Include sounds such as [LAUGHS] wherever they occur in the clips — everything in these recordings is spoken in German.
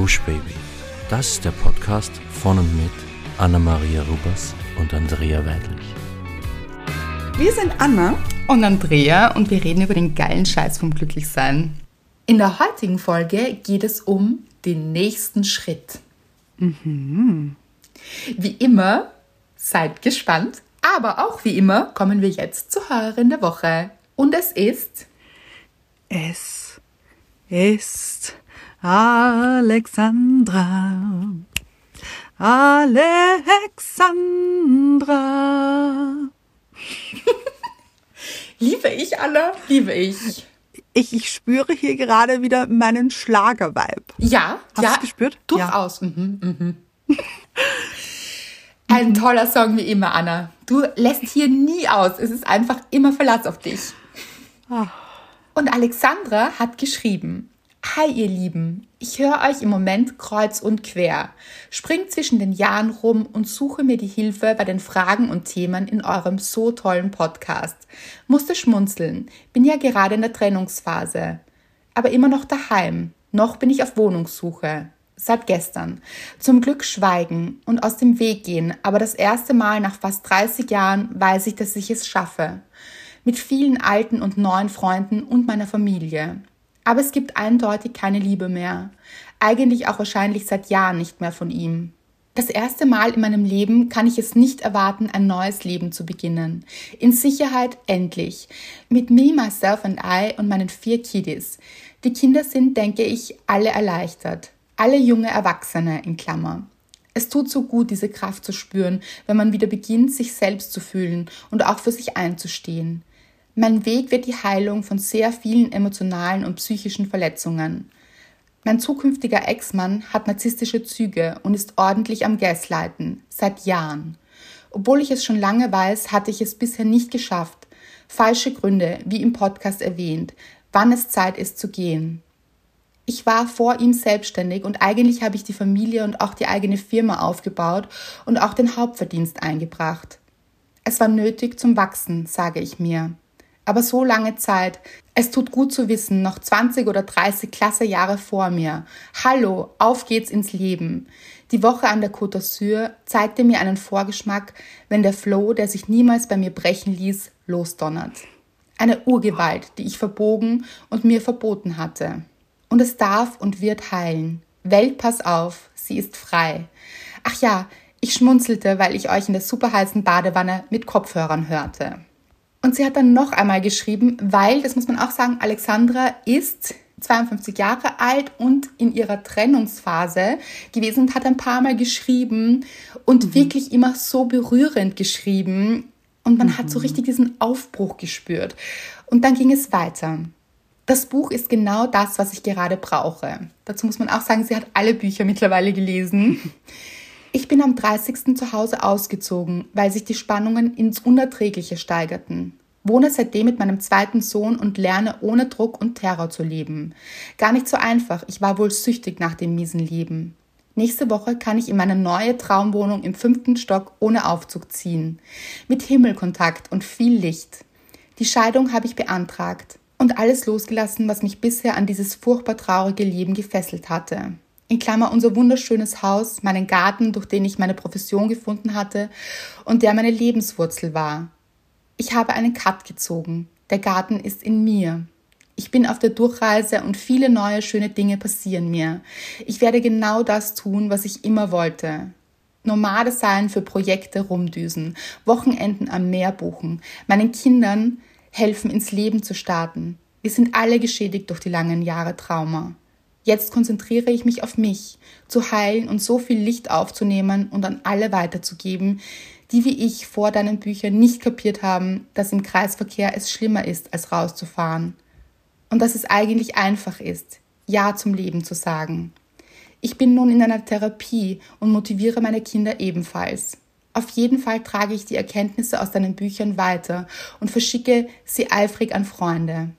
Gush Baby. Das ist der Podcast von und mit Anna-Maria Rubers und Andrea Weidlich. Wir sind Anna und Andrea und wir reden über den geilen Scheiß vom Glücklichsein. In der heutigen Folge geht es um den nächsten Schritt. Mhm. Wie immer, seid gespannt, aber auch wie immer kommen wir jetzt zur Hörerin der Woche. Und es ist. Es ist Alexandra. Alexandra. [LAUGHS] liebe ich, Anna, liebe ich. Ich, ich spüre hier gerade wieder meinen Schlagervibe. Ja, Hast ja, du gespürt? Durchaus. Ja. Mhm, mhm. Ein toller Song wie immer, Anna. Du lässt hier nie aus. Es ist einfach immer Verlass auf dich. Ah. Und Alexandra hat geschrieben, Hi ihr Lieben, ich höre euch im Moment kreuz und quer, spring zwischen den Jahren rum und suche mir die Hilfe bei den Fragen und Themen in eurem so tollen Podcast. Musste schmunzeln, bin ja gerade in der Trennungsphase, aber immer noch daheim, noch bin ich auf Wohnungssuche. Seit gestern. Zum Glück schweigen und aus dem Weg gehen, aber das erste Mal nach fast 30 Jahren weiß ich, dass ich es schaffe. Mit vielen alten und neuen Freunden und meiner Familie. Aber es gibt eindeutig keine Liebe mehr. Eigentlich auch wahrscheinlich seit Jahren nicht mehr von ihm. Das erste Mal in meinem Leben kann ich es nicht erwarten, ein neues Leben zu beginnen. In Sicherheit endlich. Mit me, myself and I und meinen vier Kiddies. Die Kinder sind, denke ich, alle erleichtert. Alle junge Erwachsene in Klammer. Es tut so gut, diese Kraft zu spüren, wenn man wieder beginnt, sich selbst zu fühlen und auch für sich einzustehen. Mein Weg wird die Heilung von sehr vielen emotionalen und psychischen Verletzungen. Mein zukünftiger Ex-Mann hat narzisstische Züge und ist ordentlich am Gaslighten, seit Jahren. Obwohl ich es schon lange weiß, hatte ich es bisher nicht geschafft. Falsche Gründe, wie im Podcast erwähnt, wann es Zeit ist zu gehen. Ich war vor ihm selbstständig und eigentlich habe ich die Familie und auch die eigene Firma aufgebaut und auch den Hauptverdienst eingebracht. Es war nötig zum Wachsen, sage ich mir. Aber so lange Zeit. Es tut gut zu wissen, noch 20 oder 30 klasse Jahre vor mir. Hallo, auf geht's ins Leben. Die Woche an der Côte d'Azur zeigte mir einen Vorgeschmack, wenn der Flow, der sich niemals bei mir brechen ließ, losdonnert. Eine Urgewalt, die ich verbogen und mir verboten hatte. Und es darf und wird heilen. Welt, pass auf, sie ist frei. Ach ja, ich schmunzelte, weil ich euch in der superheißen Badewanne mit Kopfhörern hörte. Und sie hat dann noch einmal geschrieben, weil, das muss man auch sagen, Alexandra ist 52 Jahre alt und in ihrer Trennungsphase gewesen und hat ein paar Mal geschrieben und mhm. wirklich immer so berührend geschrieben. Und man mhm. hat so mhm. richtig diesen Aufbruch gespürt. Und dann ging es weiter. Das Buch ist genau das, was ich gerade brauche. Dazu muss man auch sagen, sie hat alle Bücher mittlerweile gelesen. [LAUGHS] Ich bin am 30. zu Hause ausgezogen, weil sich die Spannungen ins Unerträgliche steigerten. Wohne seitdem mit meinem zweiten Sohn und lerne ohne Druck und Terror zu leben. Gar nicht so einfach, ich war wohl süchtig nach dem miesen Leben. Nächste Woche kann ich in meine neue Traumwohnung im fünften Stock ohne Aufzug ziehen. Mit Himmelkontakt und viel Licht. Die Scheidung habe ich beantragt und alles losgelassen, was mich bisher an dieses furchtbar traurige Leben gefesselt hatte in Klammer unser wunderschönes Haus, meinen Garten, durch den ich meine Profession gefunden hatte und der meine Lebenswurzel war. Ich habe einen Cut gezogen. Der Garten ist in mir. Ich bin auf der Durchreise und viele neue schöne Dinge passieren mir. Ich werde genau das tun, was ich immer wollte. Nomade sein für Projekte rumdüsen, Wochenenden am Meer buchen, meinen Kindern helfen ins Leben zu starten. Wir sind alle geschädigt durch die langen Jahre Trauma. Jetzt konzentriere ich mich auf mich, zu heilen und so viel Licht aufzunehmen und an alle weiterzugeben, die wie ich vor deinen Büchern nicht kapiert haben, dass im Kreisverkehr es schlimmer ist, als rauszufahren. Und dass es eigentlich einfach ist, Ja zum Leben zu sagen. Ich bin nun in einer Therapie und motiviere meine Kinder ebenfalls. Auf jeden Fall trage ich die Erkenntnisse aus deinen Büchern weiter und verschicke sie eifrig an Freunde.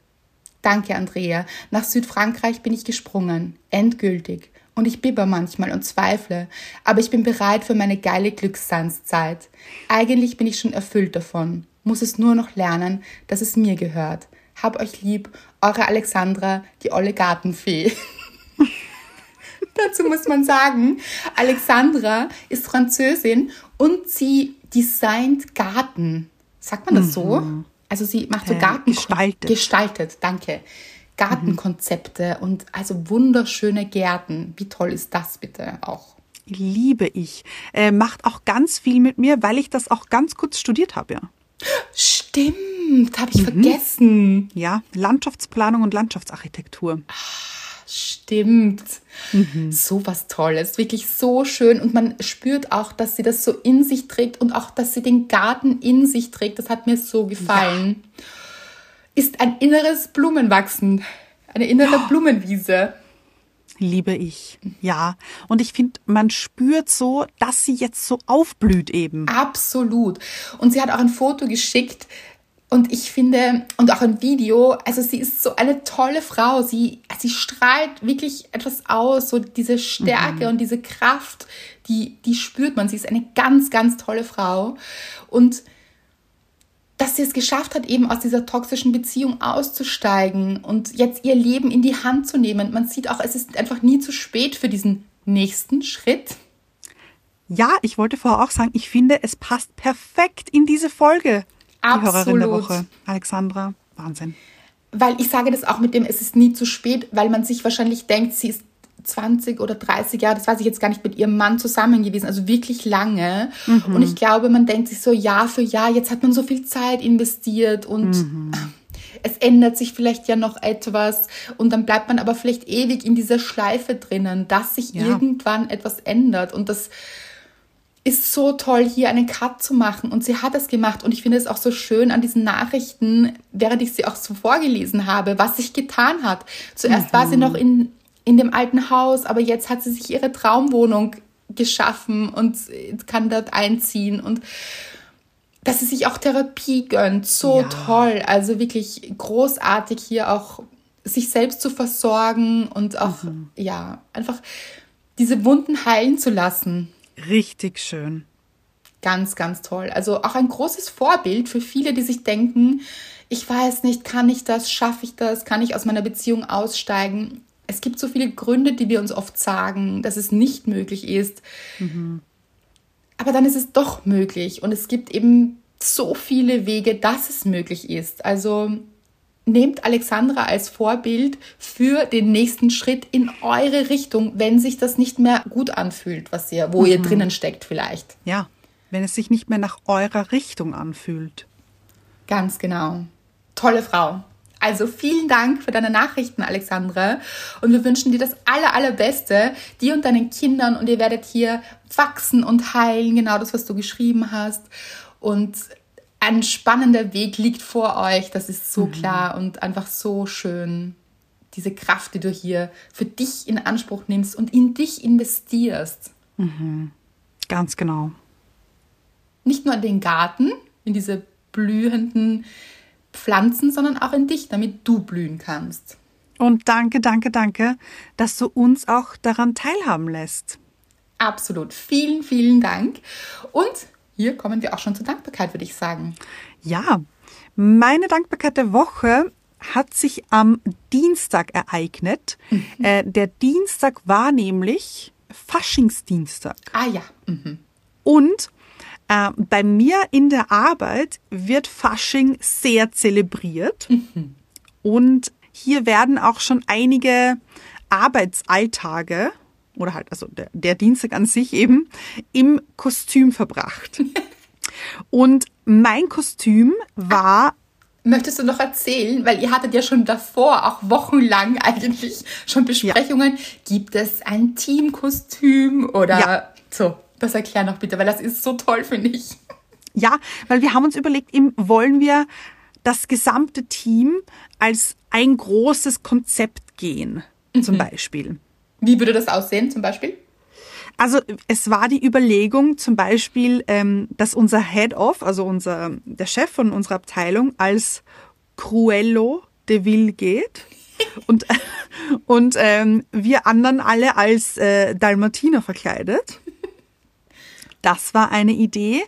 Danke, Andrea. Nach Südfrankreich bin ich gesprungen. Endgültig. Und ich bibber manchmal und zweifle, aber ich bin bereit für meine geile Glücksseinszeit. Eigentlich bin ich schon erfüllt davon, muss es nur noch lernen, dass es mir gehört. Hab euch lieb, eure Alexandra, die olle Gartenfee. [LAUGHS] Dazu muss man sagen, Alexandra ist Französin und sie designt Garten. Sagt man das mhm. so? Also sie macht so Garten gestaltet. gestaltet, danke. Gartenkonzepte mhm. und also wunderschöne Gärten. Wie toll ist das bitte auch? Liebe ich. Äh, macht auch ganz viel mit mir, weil ich das auch ganz kurz studiert habe, ja. Stimmt, habe ich mhm. vergessen. Ja, Landschaftsplanung und Landschaftsarchitektur. Ach, stimmt. Mhm. So was Tolles, wirklich so schön. Und man spürt auch, dass sie das so in sich trägt und auch, dass sie den Garten in sich trägt. Das hat mir so gefallen. Ja. Ist ein inneres Blumenwachsen, eine innere oh. Blumenwiese liebe ich. Ja. Und ich finde, man spürt so, dass sie jetzt so aufblüht eben. Absolut. Und sie hat auch ein Foto geschickt. Und ich finde, und auch ein Video, also sie ist so eine tolle Frau. Sie, sie strahlt wirklich etwas aus, so diese Stärke mhm. und diese Kraft, die, die spürt man. Sie ist eine ganz, ganz tolle Frau. Und dass sie es geschafft hat, eben aus dieser toxischen Beziehung auszusteigen und jetzt ihr Leben in die Hand zu nehmen. Man sieht auch, es ist einfach nie zu spät für diesen nächsten Schritt. Ja, ich wollte vorher auch sagen, ich finde, es passt perfekt in diese Folge. Absolut. Die Hörerin der Woche. Alexandra, Wahnsinn. Weil ich sage das auch mit dem, es ist nie zu spät, weil man sich wahrscheinlich denkt, sie ist 20 oder 30 Jahre, das weiß ich jetzt gar nicht, mit ihrem Mann zusammen gewesen, also wirklich lange. Mhm. Und ich glaube, man denkt sich so Jahr für Jahr, jetzt hat man so viel Zeit investiert und mhm. [CLEARS THROAT] es ändert sich vielleicht ja noch etwas und dann bleibt man aber vielleicht ewig in dieser Schleife drinnen, dass sich ja. irgendwann etwas ändert und das ist so toll, hier einen Cut zu machen. Und sie hat es gemacht. Und ich finde es auch so schön an diesen Nachrichten, während ich sie auch so vorgelesen habe, was sich getan hat. Zuerst mhm. war sie noch in in dem alten Haus, aber jetzt hat sie sich ihre Traumwohnung geschaffen und kann dort einziehen und dass sie sich auch Therapie gönnt. So ja. toll. Also wirklich großartig hier auch sich selbst zu versorgen und auch, mhm. ja, einfach diese Wunden heilen zu lassen. Richtig schön. Ganz, ganz toll. Also auch ein großes Vorbild für viele, die sich denken, ich weiß nicht, kann ich das, schaffe ich das, kann ich aus meiner Beziehung aussteigen? es gibt so viele Gründe, die wir uns oft sagen, dass es nicht möglich ist. Mhm. Aber dann ist es doch möglich und es gibt eben so viele Wege, dass es möglich ist. Also nehmt Alexandra als Vorbild für den nächsten Schritt in eure Richtung, wenn sich das nicht mehr gut anfühlt, was ihr, wo mhm. ihr drinnen steckt vielleicht. Ja, wenn es sich nicht mehr nach eurer Richtung anfühlt. Ganz genau. Tolle Frau. Also vielen Dank für deine Nachrichten, Alexandra. Und wir wünschen dir das aller, allerbeste, dir und deinen Kindern. Und ihr werdet hier wachsen und heilen, genau das, was du geschrieben hast. Und ein spannender Weg liegt vor euch, das ist so mhm. klar und einfach so schön. Diese Kraft, die du hier für dich in Anspruch nimmst und in dich investierst. Mhm. Ganz genau. Nicht nur in den Garten, in diese blühenden Pflanzen, sondern auch in dich, damit du blühen kannst. Und danke, danke, danke, dass du uns auch daran teilhaben lässt. Absolut. Vielen, vielen Dank. Und hier kommen wir auch schon zur Dankbarkeit, würde ich sagen. Ja, meine Dankbarkeit der Woche hat sich am Dienstag ereignet. Mhm. Äh, der Dienstag war nämlich Faschingsdienstag. Ah ja. Mhm. Und äh, bei mir in der Arbeit wird Fasching sehr zelebriert mhm. und hier werden auch schon einige Arbeitsalltage oder halt also der, der Dienstag an sich eben im Kostüm verbracht. [LAUGHS] und mein Kostüm war Möchtest du noch erzählen, weil ihr hattet ja schon davor, auch wochenlang eigentlich schon Besprechungen, ja. gibt es ein Teamkostüm oder ja. so? Das erklär noch bitte, weil das ist so toll, finde ich. Ja, weil wir haben uns überlegt, eben wollen wir das gesamte Team als ein großes Konzept gehen, mhm. zum Beispiel. Wie würde das aussehen, zum Beispiel? Also es war die Überlegung zum Beispiel, ähm, dass unser Head-Off, also unser, der Chef von unserer Abteilung, als Cruello de Ville geht [LAUGHS] und, und ähm, wir anderen alle als äh, Dalmatiner verkleidet. Das war eine Idee.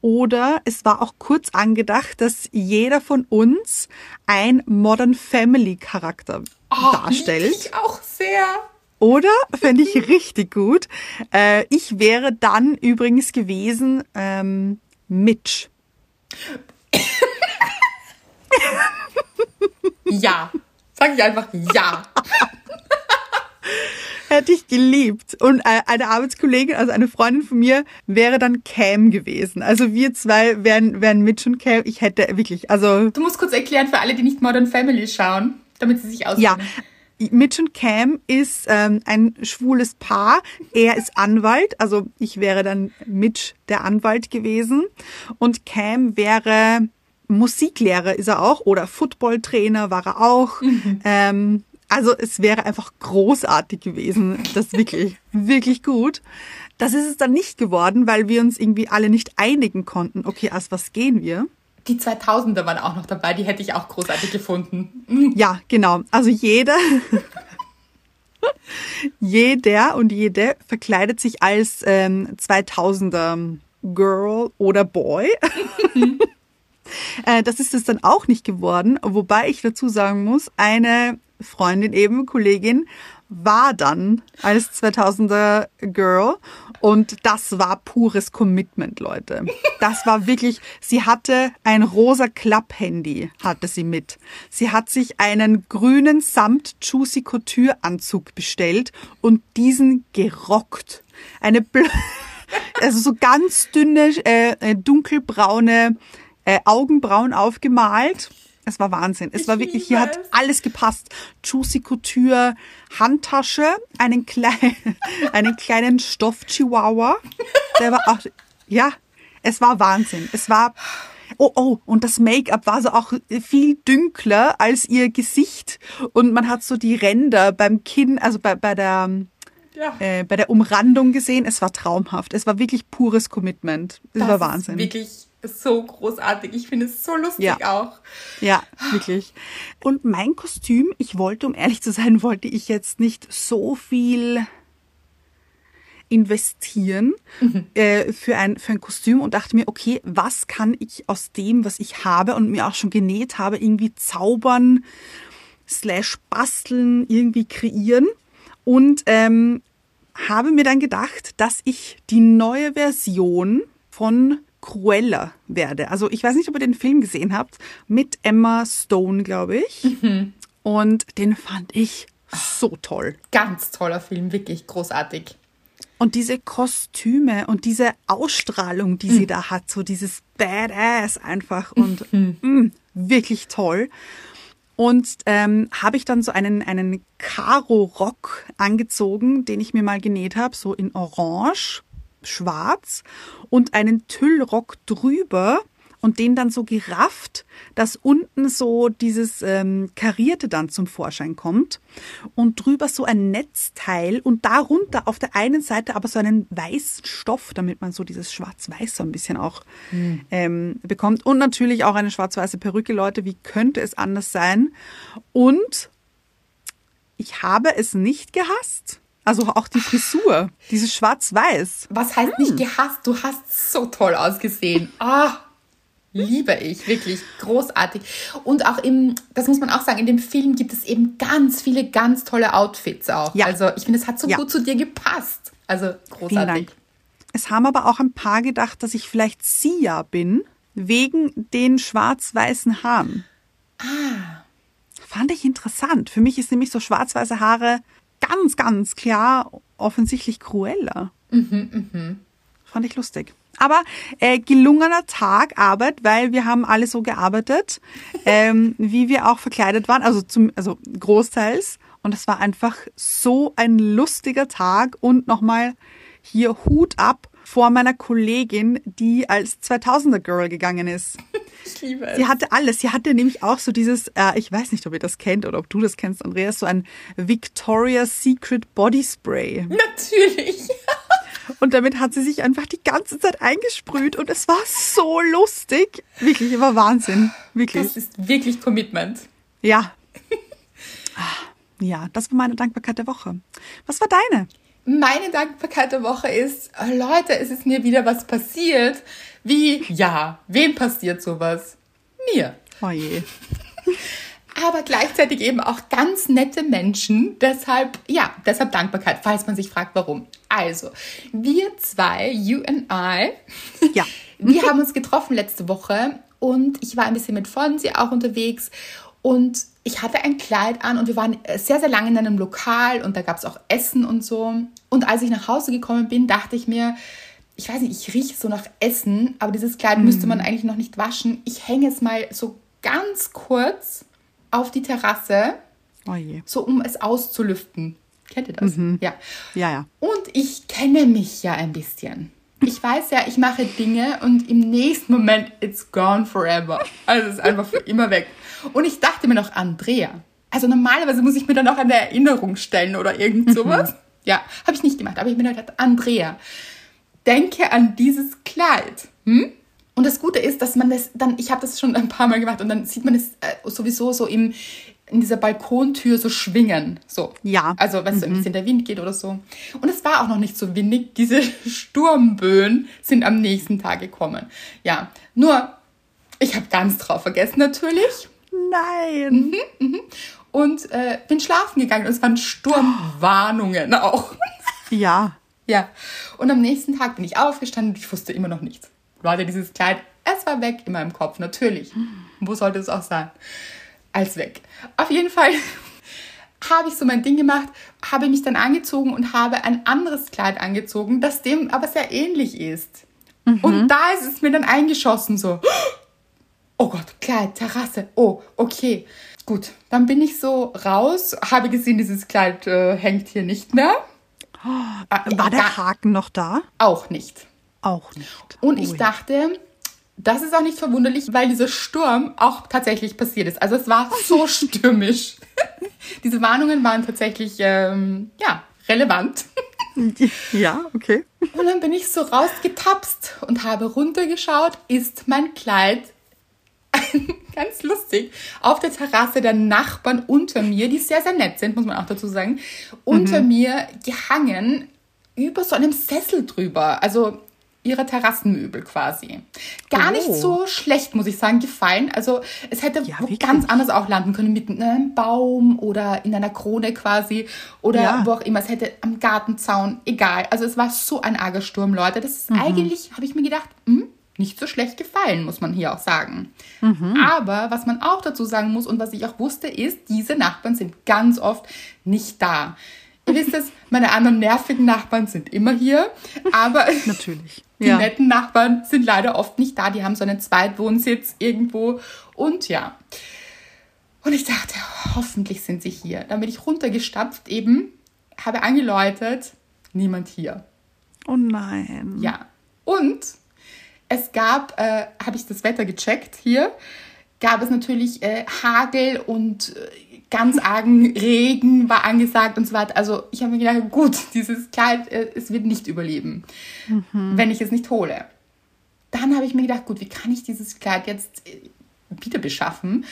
Oder es war auch kurz angedacht, dass jeder von uns ein Modern Family Charakter oh, darstellt. Ich auch sehr. Oder fände ich richtig gut. Äh, ich wäre dann übrigens gewesen ähm, Mitch. ja. Sag ich einfach ja. Hätte ich geliebt. Und äh, eine Arbeitskollegin, also eine Freundin von mir, wäre dann Cam gewesen. Also wir zwei wären, wären Mitch und Cam. Ich hätte wirklich, also. Du musst kurz erklären für alle, die nicht Modern Family schauen, damit sie sich auskennen. Ja. Mitch und Cam ist ähm, ein schwules Paar. Er ist Anwalt, also ich wäre dann Mitch der Anwalt gewesen. Und Cam wäre Musiklehrer ist er auch oder Footballtrainer war er auch. Mhm. Ähm, also es wäre einfach großartig gewesen. Das wirklich, [LAUGHS] wirklich gut. Das ist es dann nicht geworden, weil wir uns irgendwie alle nicht einigen konnten. Okay, als was gehen wir? Die 2000er waren auch noch dabei, die hätte ich auch großartig gefunden. Ja, genau. Also jeder, [LAUGHS] jeder und jede verkleidet sich als ähm, 2000er Girl oder Boy. [LAUGHS] äh, das ist es dann auch nicht geworden, wobei ich dazu sagen muss, eine Freundin eben, Kollegin, war dann als 2000er Girl und das war pures Commitment, Leute. Das war wirklich, sie hatte ein rosa Klapphandy, hatte sie mit. Sie hat sich einen grünen Samt Juicy Couture Anzug bestellt und diesen gerockt. Eine, [LAUGHS] also so ganz dünne, äh, äh, dunkelbraune äh, Augenbrauen aufgemalt es war Wahnsinn. Es ich war wirklich, hier hat alles gepasst. Juicy Couture, Handtasche, einen kleinen, [LAUGHS] einen kleinen Stoff-Chihuahua. Der war auch, ja, es war Wahnsinn. Es war, oh, oh, und das Make-up war so auch viel dünkler als ihr Gesicht. Und man hat so die Ränder beim Kinn, also bei, bei der, ja. äh, bei der Umrandung gesehen. Es war traumhaft. Es war wirklich pures Commitment. Es das war Wahnsinn. wirklich so großartig. Ich finde es so lustig ja. auch. Ja, wirklich. Und mein Kostüm, ich wollte, um ehrlich zu sein, [LAUGHS] wollte ich jetzt nicht so viel investieren mhm. äh, für, ein, für ein Kostüm und dachte mir, okay, was kann ich aus dem, was ich habe und mir auch schon genäht habe, irgendwie zaubern, slash basteln, irgendwie kreieren. Und ähm, habe mir dann gedacht, dass ich die neue Version von Cruella werde. Also ich weiß nicht, ob ihr den Film gesehen habt, mit Emma Stone, glaube ich. Mhm. Und den fand ich so toll. Ganz toller Film, wirklich großartig. Und diese Kostüme und diese Ausstrahlung, die mhm. sie da hat, so dieses Badass einfach und mhm. mh, wirklich toll. Und ähm, habe ich dann so einen, einen Karo-Rock angezogen, den ich mir mal genäht habe, so in Orange schwarz und einen Tüllrock drüber und den dann so gerafft, dass unten so dieses ähm, Karierte dann zum Vorschein kommt und drüber so ein Netzteil und darunter auf der einen Seite aber so einen weißen Stoff, damit man so dieses Schwarz-Weiß so ein bisschen auch mhm. ähm, bekommt und natürlich auch eine schwarz-weiße Perücke, Leute, wie könnte es anders sein? Und ich habe es nicht gehasst. Also auch die Frisur, dieses Schwarz-Weiß. Was heißt hm. nicht gehasst? Du hast so toll ausgesehen. Ah, liebe ich, wirklich großartig. Und auch im, das muss man auch sagen, in dem Film gibt es eben ganz viele ganz tolle Outfits auch. Ja. Also ich finde, es hat so ja. gut zu dir gepasst. Also großartig. Es haben aber auch ein paar gedacht, dass ich vielleicht Sia bin, wegen den schwarz-weißen Haaren. Ah. Fand ich interessant. Für mich ist nämlich so schwarz-weiße Haare ganz, ganz klar offensichtlich Cruella. Mhm, mh. Fand ich lustig. Aber äh, gelungener Tag Arbeit, weil wir haben alle so gearbeitet, [LAUGHS] ähm, wie wir auch verkleidet waren, also zum, also großteils. Und es war einfach so ein lustiger Tag und nochmal hier Hut ab vor meiner Kollegin, die als 2000er Girl gegangen ist. Ich liebe es. Sie hatte alles. Sie hatte nämlich auch so dieses, äh, ich weiß nicht, ob ihr das kennt oder ob du das kennst, Andreas, so ein Victoria's Secret Body Spray. Natürlich. [LAUGHS] Und damit hat sie sich einfach die ganze Zeit eingesprüht und es war so lustig. Wirklich, war Wahnsinn. Wirklich. Das ist wirklich Commitment. Ja. Ja, das war meine Dankbarkeit der Woche. Was war deine? Meine Dankbarkeit der Woche ist, Leute, es ist mir wieder was passiert. Wie, ja, wem passiert sowas? Mir. Oh je. aber gleichzeitig eben auch ganz nette Menschen. Deshalb, ja, deshalb Dankbarkeit, falls man sich fragt, warum. Also, wir zwei, you and I, Ja. [LAUGHS] wir haben uns getroffen letzte Woche und ich war ein bisschen mit Fonsi auch unterwegs und ich hatte ein Kleid an und wir waren sehr, sehr lange in einem Lokal und da gab es auch Essen und so. Und als ich nach Hause gekommen bin, dachte ich mir, ich weiß nicht, ich rieche so nach Essen, aber dieses Kleid müsste man eigentlich noch nicht waschen. Ich hänge es mal so ganz kurz auf die Terrasse, Oh so um es auszulüften. Kennt ihr das? Ja. Ja, ja. Und ich kenne mich ja ein bisschen. Ich weiß ja, ich mache Dinge und im nächsten Moment it's gone forever. Also es ist einfach für immer weg. Und ich dachte mir noch, Andrea. Also normalerweise muss ich mir dann noch eine Erinnerung stellen oder irgend sowas. Ja, habe ich nicht gemacht. Aber ich mir gedacht, Andrea, denke an dieses Kleid. Hm? Und das Gute ist, dass man das dann, ich habe das schon ein paar Mal gemacht und dann sieht man es äh, sowieso so im, in dieser Balkontür so schwingen. So. Ja. Also, wenn es so ein bisschen der Wind geht oder so. Und es war auch noch nicht so windig. Diese [LAUGHS] Sturmböen sind am nächsten Tag gekommen. Ja, nur, ich habe ganz drauf vergessen natürlich Nein. und äh, bin schlafen gegangen. Und es waren Sturmwarnungen auch. Ja. Ja, und am nächsten Tag bin ich aufgestanden und ich wusste immer noch nichts. Leute, dieses Kleid, es war weg in meinem Kopf, natürlich. Wo sollte es auch sein? Als weg. Auf jeden Fall [LAUGHS] habe ich so mein Ding gemacht, habe mich dann angezogen und habe ein anderes Kleid angezogen, das dem aber sehr ähnlich ist. Und da ist es mir dann eingeschossen so. [GASPS] Oh Gott, Kleid, Terrasse. Oh, okay. Gut, dann bin ich so raus, habe gesehen, dieses Kleid äh, hängt hier nicht mehr. Äh, War der Haken noch da? auch nicht. Auch nicht. Und ich dachte, das ist auch nicht verwunderlich, weil dieser Sturm auch tatsächlich passiert ist. Also es war so [LAUGHS] stürmisch. [LAUGHS] Diese Warnungen waren tatsächlich, ähm, ja, relevant. [LAUGHS] Ja, okay. Und dann bin ich so rausgetapst und habe runtergeschaut, ist mein Kleid [LAUGHS] ganz lustig auf der Terrasse der Nachbarn unter mir, die sehr, sehr nett sind, muss man auch dazu sagen, unter mir gehangen über so einem Sessel drüber. Also ihre Terrassenmöbel quasi. Gar Oh. nicht so schlecht, muss ich sagen, gefallen. Also es hätte Ja, ganz anders auch landen können, mit einem Baum oder in einer Krone quasi oder Ja. wo auch immer. Es hätte am Gartenzaun, egal. Also es war so ein arger Sturm, Leute. Das ist eigentlich, habe ich mir gedacht, hm, nicht so schlecht gefallen, muss man hier auch sagen. Aber was man auch dazu sagen muss und was ich auch wusste, ist, diese Nachbarn sind ganz oft nicht da. Ihr wisst es, [LAUGHS] meine anderen nervigen Nachbarn sind immer hier, aber [LAUGHS] Natürlich. [LAUGHS] die Ja. netten Nachbarn sind leider oft nicht da. Die haben so einen Zweitwohnsitz irgendwo. Und ja. Und ich dachte, hoffentlich sind sie hier. Dann bin ich runtergestapft eben, habe angeläutet, niemand hier. Oh nein. Ja. Und es gab, äh, habe ich das Wetter gecheckt hier, gab es natürlich äh, Hagel und äh, ganz argen Regen war angesagt und so weiter. Also ich habe mir gedacht, gut, [LAUGHS] dieses Kleid, äh, es wird nicht überleben, wenn ich es nicht hole. Dann habe ich mir gedacht, gut, wie kann ich dieses Kleid jetzt äh, wieder beschaffen?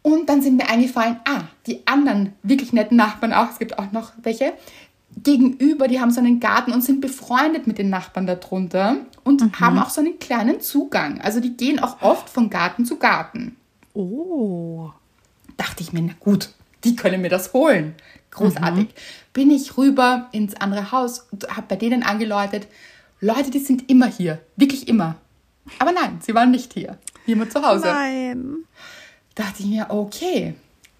Und dann sind mir eingefallen, ah, die anderen wirklich netten Nachbarn auch, es gibt auch noch welche, gegenüber, die haben so einen Garten und sind befreundet mit den Nachbarn darunter und haben auch so einen kleinen Zugang. Also die gehen auch oft von Garten zu Garten. Oh. Dachte ich mir, na gut, die können mir das holen. Großartig. Bin ich rüber ins andere Haus und habe bei denen angeläutet, Leute, die sind immer hier, wirklich immer. Aber nein, sie waren nicht hier. Jemand zu Hause Nein. dachte ich mir, okay,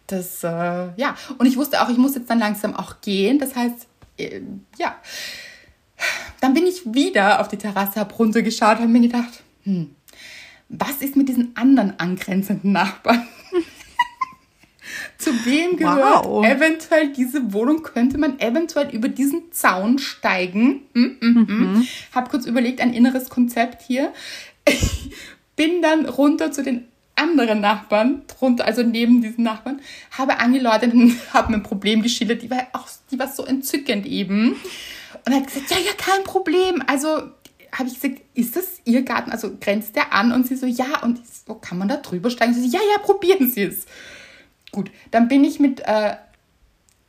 das, äh, ja. Und ich wusste auch, ich muss jetzt dann langsam auch gehen. Das heißt, äh, ja. Dann bin ich wieder auf die Terrasse, habe runtergeschaut, habe mir gedacht, hm, was ist mit diesen anderen angrenzenden Nachbarn? [LAUGHS] Zu wem gehört Wow. eventuell diese Wohnung? Könnte man eventuell über diesen Zaun steigen? Hm, hm, hm. Hab kurz überlegt, ein inneres Konzept hier. [LAUGHS] Bin dann runter zu den anderen Nachbarn, drunter, also neben diesen Nachbarn, habe angeläutet [LAUGHS] und habe mir ein Problem geschildert. Die war auch, die war so entzückend eben. Und hat gesagt, ja, ja, kein Problem. Also habe ich gesagt, ist das Ihr Garten? Also grenzt der an? Und sie so, ja. Und ich so, kann man da drüber steigen? Sie so, ja, ja, probieren Sie es. Gut, dann bin ich mit, äh,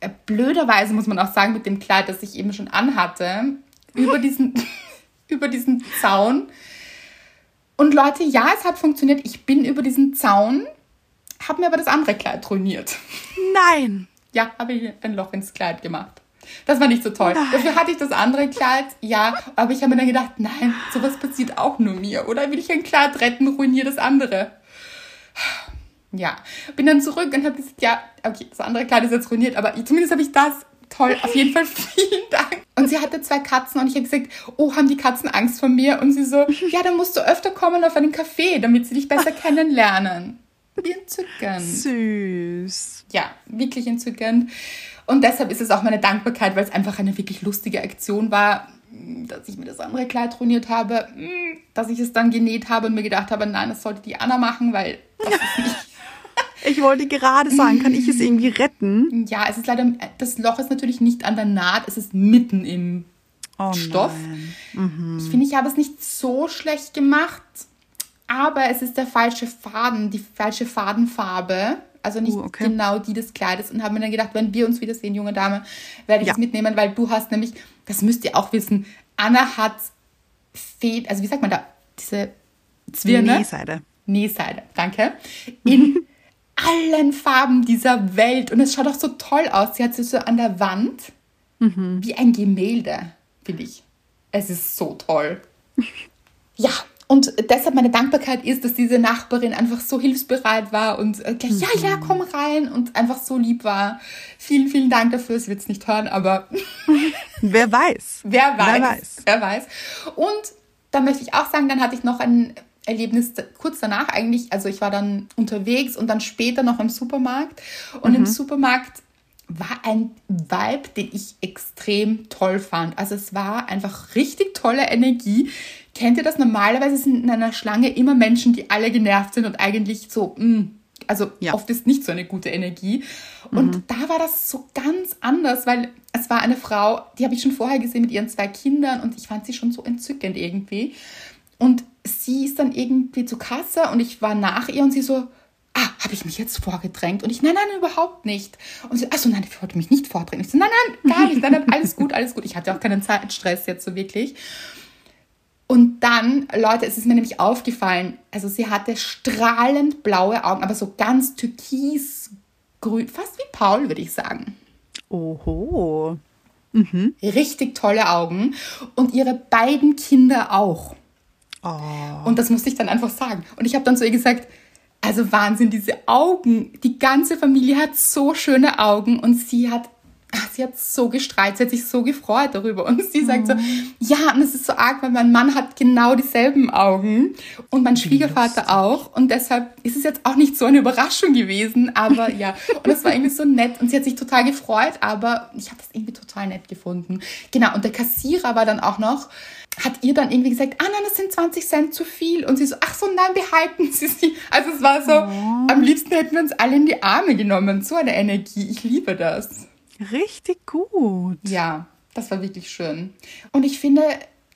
äh, blöderweise muss man auch sagen, mit dem Kleid, das ich eben schon anhatte, über diesen, [LAUGHS] über diesen Zaun. Und Leute, ja, es hat funktioniert. Ich bin über diesen Zaun, habe mir aber das andere Kleid ruiniert. Nein. Ja, habe ich ein Loch ins Kleid gemacht. Das war nicht so toll. Nein. Dafür hatte ich das andere Kleid, ja, aber ich habe mir dann gedacht, nein, sowas passiert auch nur mir. Oder will ich ein Kleid retten, ruiniere das andere. Ja, bin dann zurück und habe gesagt, ja, okay, das andere Kleid ist jetzt ruiniert, aber zumindest habe ich das. Toll, auf jeden Fall vielen Dank. Und sie hatte zwei Katzen und ich habe gesagt, oh, haben die Katzen Angst vor mir? Und sie so, ja, dann musst du öfter kommen auf einen Café, damit sie dich besser kennenlernen. Wie entzückend. Süß. Ja, wirklich entzückend. Und deshalb ist es auch meine Dankbarkeit, weil es einfach eine wirklich lustige Aktion war, dass ich mir das andere Kleid ruiniert habe, dass ich es dann genäht habe und mir gedacht habe, nein, das sollte die Anna machen, weil das ist nicht ich wollte gerade sagen, kann ich es irgendwie retten? Ja, es ist leider, das Loch ist natürlich nicht an der Naht, es ist mitten im oh Stoff. Mhm. Ich finde, ich habe es nicht so schlecht gemacht, aber es ist der falsche Faden, die falsche Fadenfarbe. Also nicht uh, okay. genau die des Kleides. Und habe mir dann gedacht, wenn wir uns wiedersehen, junge Dame, werde ich ja. es mitnehmen, weil du hast nämlich, das müsst ihr auch wissen, Anna hat Fed, also wie sagt man da, diese Zwirne? Nähseide. Nähseide, danke. In allen Farben dieser Welt. Und es schaut auch so toll aus. Sie hat sie so an der Wand mhm. wie ein Gemälde, finde ich. Es ist so toll. [LAUGHS] ja, und deshalb meine Dankbarkeit ist, dass diese Nachbarin einfach so hilfsbereit war und äh, gleich, mhm. ja, ja, komm rein und einfach so lieb war. Vielen, vielen Dank dafür. Sie wird es nicht hören, aber. [LAUGHS] Wer weiß. Wer weiß. Wer weiß. Wer weiß. Und da möchte ich auch sagen, dann hatte ich noch ein Erlebnis kurz danach eigentlich, also ich war dann unterwegs und dann später noch im Supermarkt. Und mhm. im Supermarkt war ein Vibe, den ich extrem toll fand. Also es war einfach richtig tolle Energie. Kennt ihr das? Normalerweise sind in einer Schlange immer Menschen, die alle genervt sind und eigentlich so, mh, mm, also ja. oft ist nicht so eine gute Energie. Und mhm. da war das so ganz anders, weil es war eine Frau, die habe ich schon vorher gesehen mit ihren zwei Kindern und ich fand sie schon so entzückend irgendwie. Und sie ist dann irgendwie zur Kasse und ich war nach ihr und sie so, ah, habe ich mich jetzt vorgedrängt? Und ich, nein, nein, überhaupt nicht. Und sie, achso, nein, ich wollte mich nicht vordrängen. Ich so, nein, nein, gar nicht, nein, nein, alles gut, alles gut. Ich hatte auch keinen Zeitstress jetzt so wirklich. Und dann, Leute, es ist mir nämlich aufgefallen, also sie hatte strahlend blaue Augen, aber so ganz türkisgrün, fast wie Paul, würde ich sagen. Oho. Mhm. Richtig tolle Augen. Und ihre beiden Kinder auch. Oh. Und das musste ich dann einfach sagen. Und ich habe dann zu ihr gesagt, also Wahnsinn, diese Augen. Die ganze Familie hat so schöne Augen und sie hat sie hat so gestrahlt, sie hat sich so gefreut darüber. Und sie sagt so, mhm. ja, und es ist so arg, weil mein Mann hat genau dieselben Augen und mein Schwiegervater auch. Und deshalb ist es jetzt auch nicht so eine Überraschung gewesen, aber [LAUGHS] ja. Und es war irgendwie so nett und sie hat sich total gefreut, aber ich habe das irgendwie total nett gefunden. Genau, und der Kassierer war dann auch noch, hat ihr dann irgendwie gesagt, ah nein, das sind 20 Cent zu viel. Und sie so, ach so, nein, behalten Sie sie. Also es war so, oh. am liebsten hätten wir uns alle in die Arme genommen. So eine Energie. Ich liebe das. Richtig gut. Ja, das war wirklich schön. Und ich finde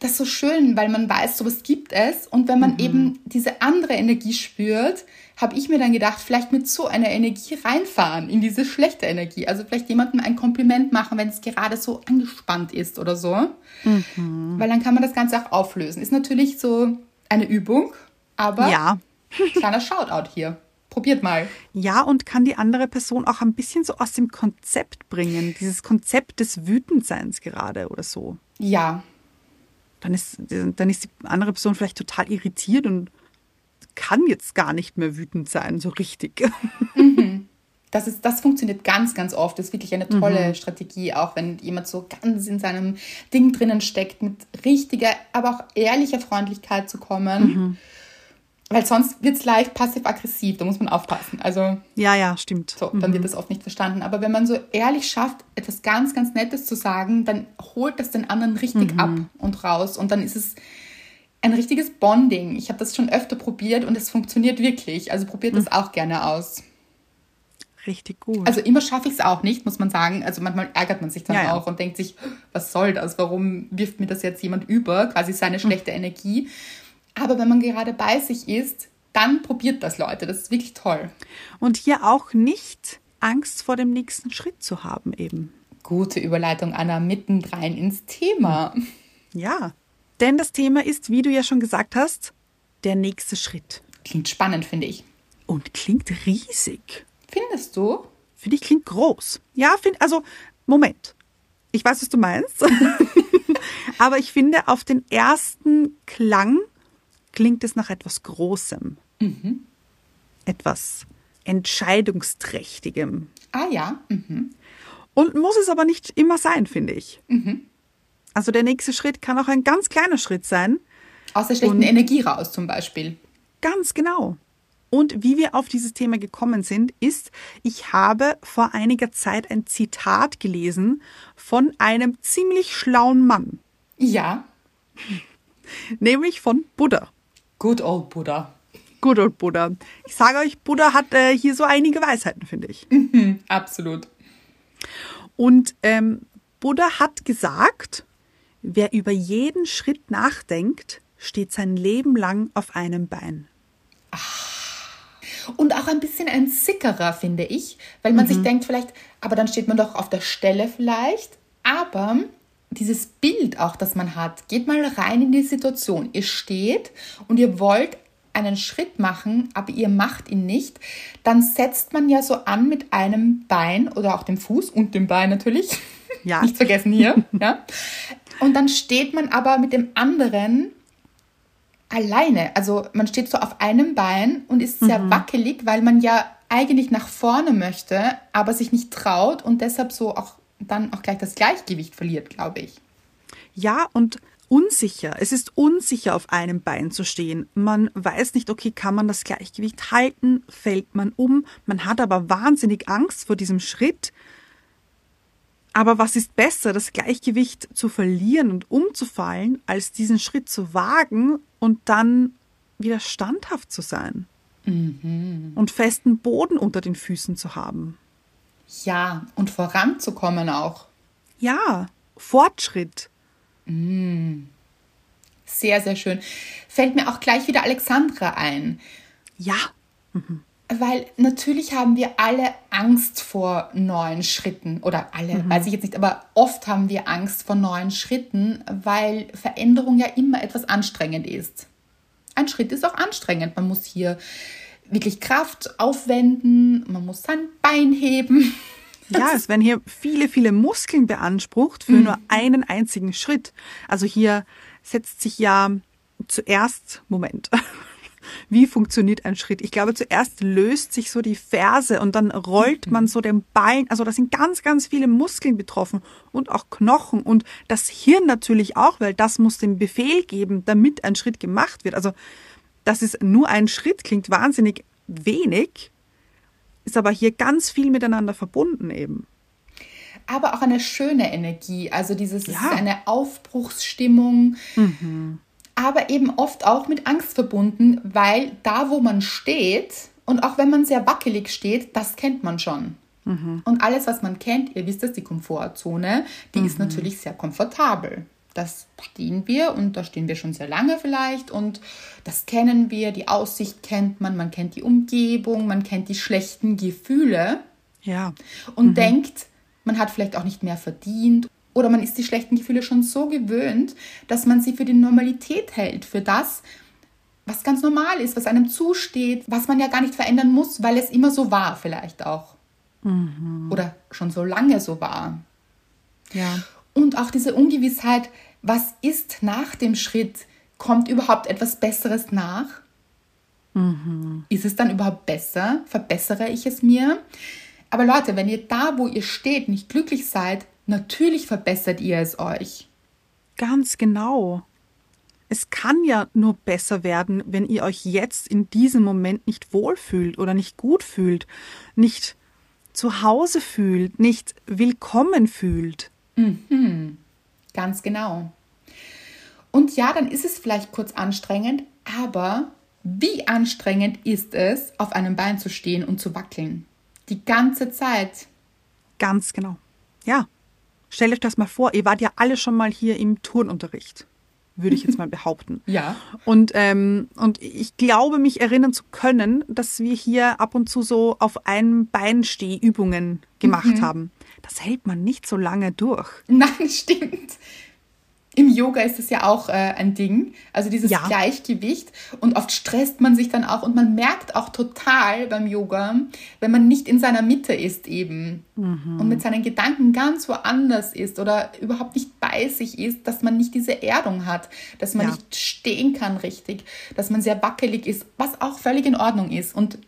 das so schön, weil man weiß, sowas gibt es. Und wenn man mhm. eben diese andere Energie spürt, habe ich mir dann gedacht, vielleicht mit so einer Energie reinfahren in diese schlechte Energie. Also vielleicht jemandem ein Kompliment machen, wenn es gerade so angespannt ist oder so. Mhm. Weil dann kann man das Ganze auch auflösen. Ist natürlich so eine Übung, aber ja. [LAUGHS] kleiner Shoutout hier. Probiert mal. Ja, und kann die andere Person auch ein bisschen so aus dem Konzept bringen, dieses Konzept des Wütendseins gerade oder so. Ja. Dann ist, dann ist die andere Person vielleicht total irritiert und kann jetzt gar nicht mehr wütend sein, so richtig. Mhm. Das, ist, das funktioniert ganz, ganz oft. Das ist wirklich eine tolle mhm. Strategie, auch wenn jemand so ganz in seinem Ding drinnen steckt, mit richtiger, aber auch ehrlicher Freundlichkeit zu kommen. Mhm weil sonst wird es leicht passiv-aggressiv, da muss man aufpassen. Also, ja, ja, stimmt. So, dann mhm. wird das oft nicht verstanden. Aber wenn man so ehrlich schafft, etwas ganz, ganz Nettes zu sagen, dann holt das den anderen richtig mhm. ab und raus. Und dann ist es ein richtiges Bonding. Ich habe das schon öfter probiert und es funktioniert wirklich. Also probiert mhm. das auch gerne aus. Richtig gut. Also immer schaffe ich es auch nicht, muss man sagen. Also manchmal ärgert man sich dann ja, ja. auch und denkt sich, was soll das? Warum wirft mir das jetzt jemand über? Quasi seine mhm. schlechte Energie. Aber wenn man gerade bei sich ist, dann probiert das, Leute. Das ist wirklich toll. Und hier auch nicht Angst vor dem nächsten Schritt zu haben, eben. Gute Überleitung, Anna, mittendrein ins Thema. Ja, denn das Thema ist, wie du ja schon gesagt hast, der nächste Schritt. Klingt spannend, finde ich. und klingt riesig. Findest du? Finde ich klingt groß. Ja, find, also, Moment. Ich weiß, was du meinst. [LAUGHS] Aber ich finde, auf den ersten Klang klingt es nach etwas Großem. Mhm. Etwas Entscheidungsträchtigem. Ah ja. Mhm. Und muss es aber nicht immer sein, finde ich. Also der nächste Schritt kann auch ein ganz kleiner Schritt sein. Aus der schlechten Und- Energie raus zum Beispiel. Ganz genau. Und wie wir auf dieses Thema gekommen sind, ist, ich habe vor einiger Zeit ein Zitat gelesen von einem ziemlich schlauen Mann, Ja. [LAUGHS] nämlich von Buddha. Good old Buddha. Good old Buddha. Ich sage euch, Buddha hat äh, hier so einige Weisheiten, finde ich. Absolut. Und ähm, Buddha hat gesagt, wer über jeden Schritt nachdenkt, steht sein Leben lang auf einem Bein. Und auch ein bisschen ein sickerer, finde ich, weil man sich denkt vielleicht, aber dann steht man doch auf der Stelle vielleicht. Aber dieses Bild auch, das man hat, geht mal rein in die Situation. Ihr steht und ihr wollt einen Schritt machen, aber ihr macht ihn nicht, dann setzt man ja so an mit einem Bein oder auch dem Fuß und dem Bein natürlich. [LAUGHS] Ja. Nicht vergessen hier. ja. Und dann steht man aber mit dem anderen alleine. Also man steht so auf einem Bein und ist sehr wackelig, weil man ja eigentlich nach vorne möchte, aber sich nicht traut und deshalb so auch dann auch gleich das Gleichgewicht verliert, glaube ich. Ja, und unsicher. Es ist unsicher, auf einem Bein zu stehen. Man weiß nicht, okay, kann man das Gleichgewicht halten? Fällt man um? Man hat aber wahnsinnig Angst vor diesem Schritt. Aber was ist besser, das Gleichgewicht zu verlieren und umzufallen, als diesen Schritt zu wagen und dann wieder standhaft zu sein? Und festen Boden unter den Füßen zu haben. Ja, und voranzukommen auch. Ja, Fortschritt. Sehr, sehr schön. Fällt mir auch gleich wieder Alexandra ein. Ja, Weil natürlich haben wir alle Angst vor neuen Schritten. Oder alle, weiß ich jetzt nicht, aber oft haben wir Angst vor neuen Schritten, weil Veränderung ja immer etwas anstrengend ist. Ein Schritt ist auch anstrengend. Man muss hier wirklich Kraft aufwenden, man muss sein Bein heben. [LAUGHS] Ja, es werden hier viele, viele Muskeln beansprucht für nur einen einzigen Schritt. Also hier setzt sich ja zuerst, Moment, [LAUGHS] wie funktioniert ein Schritt? Ich glaube, zuerst löst sich so die Ferse und dann rollt man so den Bein. Also da sind ganz, ganz viele Muskeln betroffen und auch Knochen und das Hirn natürlich auch, weil das muss den Befehl geben, damit ein Schritt gemacht wird. Also das ist nur ein Schritt, klingt wahnsinnig wenig, ist aber hier ganz viel miteinander verbunden eben. Aber auch eine schöne Energie. Also dieses es Ja. eine Aufbruchsstimmung. Aber eben oft auch mit Angst verbunden, weil da, wo man steht, und auch wenn man sehr wackelig steht, das kennt man schon. Und alles, was man kennt, ihr wisst es, die Komfortzone, die ist natürlich sehr komfortabel. Das stehen wir und da stehen wir schon sehr lange vielleicht und das kennen wir, die Aussicht kennt man, man kennt die Umgebung, man kennt die schlechten Gefühle Ja. und denkt, man hat vielleicht auch nicht mehr verdient oder man ist die schlechten Gefühle schon so gewöhnt, dass man sie für die Normalität hält, für das, was ganz normal ist, was einem zusteht, was man ja gar nicht verändern muss, weil es immer so war vielleicht auch. Oder schon so lange so war. Ja. Und auch diese Ungewissheit, was ist nach dem Schritt? Kommt überhaupt etwas Besseres nach? Ist es dann überhaupt besser? Verbessere ich es mir? Aber Leute, wenn ihr da, wo ihr steht, nicht glücklich seid, natürlich verbessert ihr es euch. Ganz genau. Es kann ja nur besser werden, wenn ihr euch jetzt in diesem Moment nicht wohlfühlt oder nicht gut fühlt, nicht zu Hause fühlt, nicht willkommen fühlt. Ganz genau. Und ja, dann ist es vielleicht kurz anstrengend, aber wie anstrengend ist es, auf einem Bein zu stehen und zu wackeln? Die ganze Zeit. Ganz genau. Ja. Stellt euch das mal vor, ihr wart ja alle schon mal hier im Turnunterricht, würde ich jetzt mal [LAUGHS] behaupten. Ja. Und, ähm, und ich glaube, mich erinnern zu können, dass wir hier ab und zu so auf einem Bein Stehübungen gemacht haben. Das hält man nicht so lange durch. Nein, [LAUGHS] stimmt. im Yoga ist es ja auch äh, ein Ding, also dieses ja. Gleichgewicht. Und oft stresst man sich dann auch und man merkt auch total beim Yoga, wenn man nicht in seiner Mitte ist eben mhm. und mit seinen Gedanken ganz woanders ist oder überhaupt nicht bei sich ist, dass man nicht diese Erdung hat, dass man ja. nicht stehen kann richtig, dass man sehr wackelig ist, was auch völlig in Ordnung ist. Und